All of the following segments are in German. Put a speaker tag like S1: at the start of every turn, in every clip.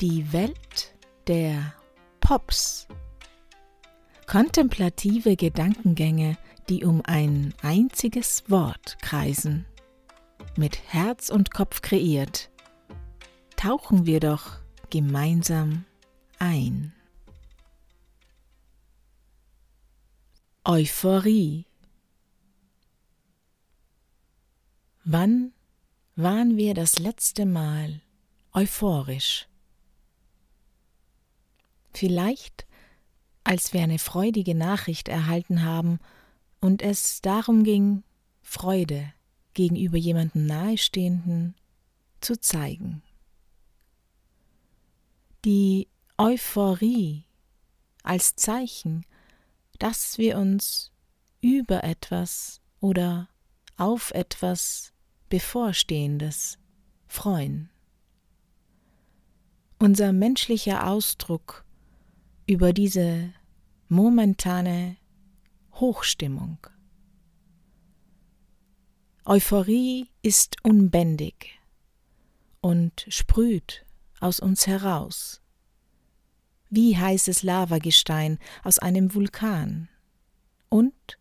S1: Die Welt der Pops. Kontemplative Gedankengänge, die um ein einziges Wort kreisen. Mit Herz und Kopf kreiert, tauchen wir doch gemeinsam ein. Euphorie. Wann waren wir das letzte Mal euphorisch? Vielleicht, als wir eine freudige Nachricht erhalten haben und es darum ging, Freude gegenüber jemandem Nahestehenden zu zeigen. Die Euphorie als Zeichen, dass wir uns über etwas oder auf etwas Bevorstehendes freuen. Unser menschlicher Ausdruck über diese momentane Hochstimmung. Euphorie ist unbändig und sprüht aus uns heraus, wie heißes Lavagestein aus einem Vulkan, und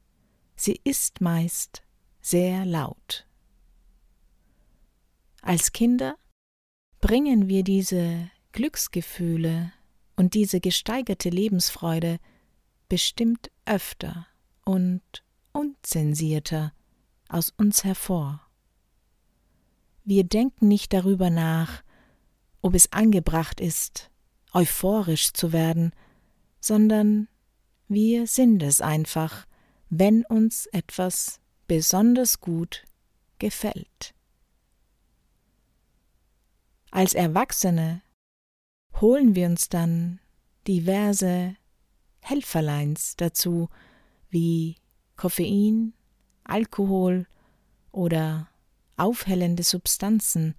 S1: sie ist meist sehr laut. Als Kinder bringen wir diese Glücksgefühle und diese gesteigerte Lebensfreude bestimmt öfter und unzensierter aus uns hervor. Wir denken nicht darüber nach, ob es angebracht ist, euphorisch zu werden, sondern wir sind es einfach, wenn uns etwas besonders gut gefällt. Als Erwachsene holen wir uns dann diverse Helferleins dazu, wie Koffein, Alkohol oder aufhellende Substanzen,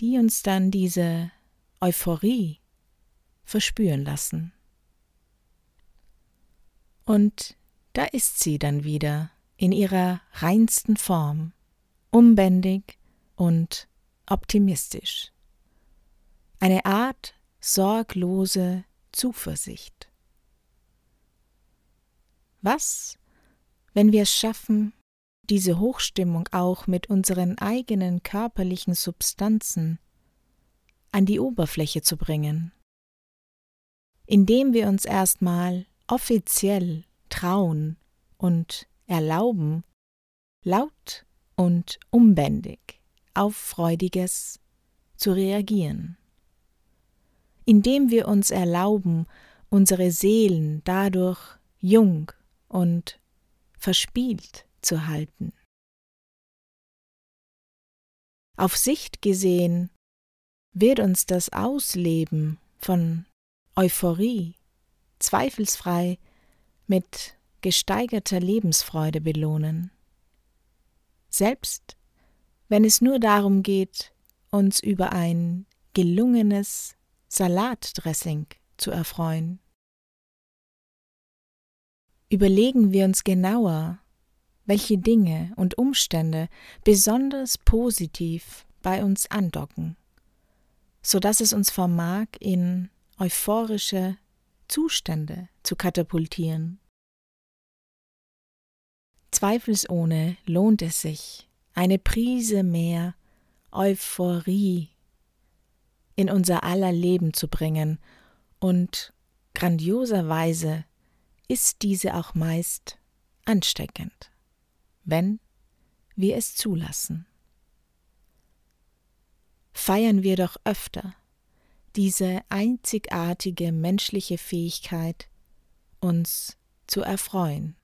S1: die uns dann diese Euphorie verspüren lassen. Und da ist sie dann wieder in ihrer reinsten Form, unbändig und optimistisch. Eine Art sorglose Zuversicht. Was, wenn wir es schaffen, diese Hochstimmung auch mit unseren eigenen körperlichen Substanzen an die Oberfläche zu bringen, indem wir uns erstmal offiziell trauen und erlauben, laut und unbändig auf Freudiges zu reagieren indem wir uns erlauben, unsere Seelen dadurch jung und verspielt zu halten. Auf Sicht gesehen wird uns das Ausleben von Euphorie zweifelsfrei mit gesteigerter Lebensfreude belohnen. Selbst wenn es nur darum geht, uns über ein gelungenes Salatdressing zu erfreuen. Überlegen wir uns genauer, welche Dinge und Umstände besonders positiv bei uns andocken, so dass es uns vermag, in euphorische Zustände zu katapultieren. Zweifelsohne lohnt es sich, eine Prise mehr Euphorie in unser aller Leben zu bringen, und grandioserweise ist diese auch meist ansteckend, wenn wir es zulassen. Feiern wir doch öfter diese einzigartige menschliche Fähigkeit, uns zu erfreuen.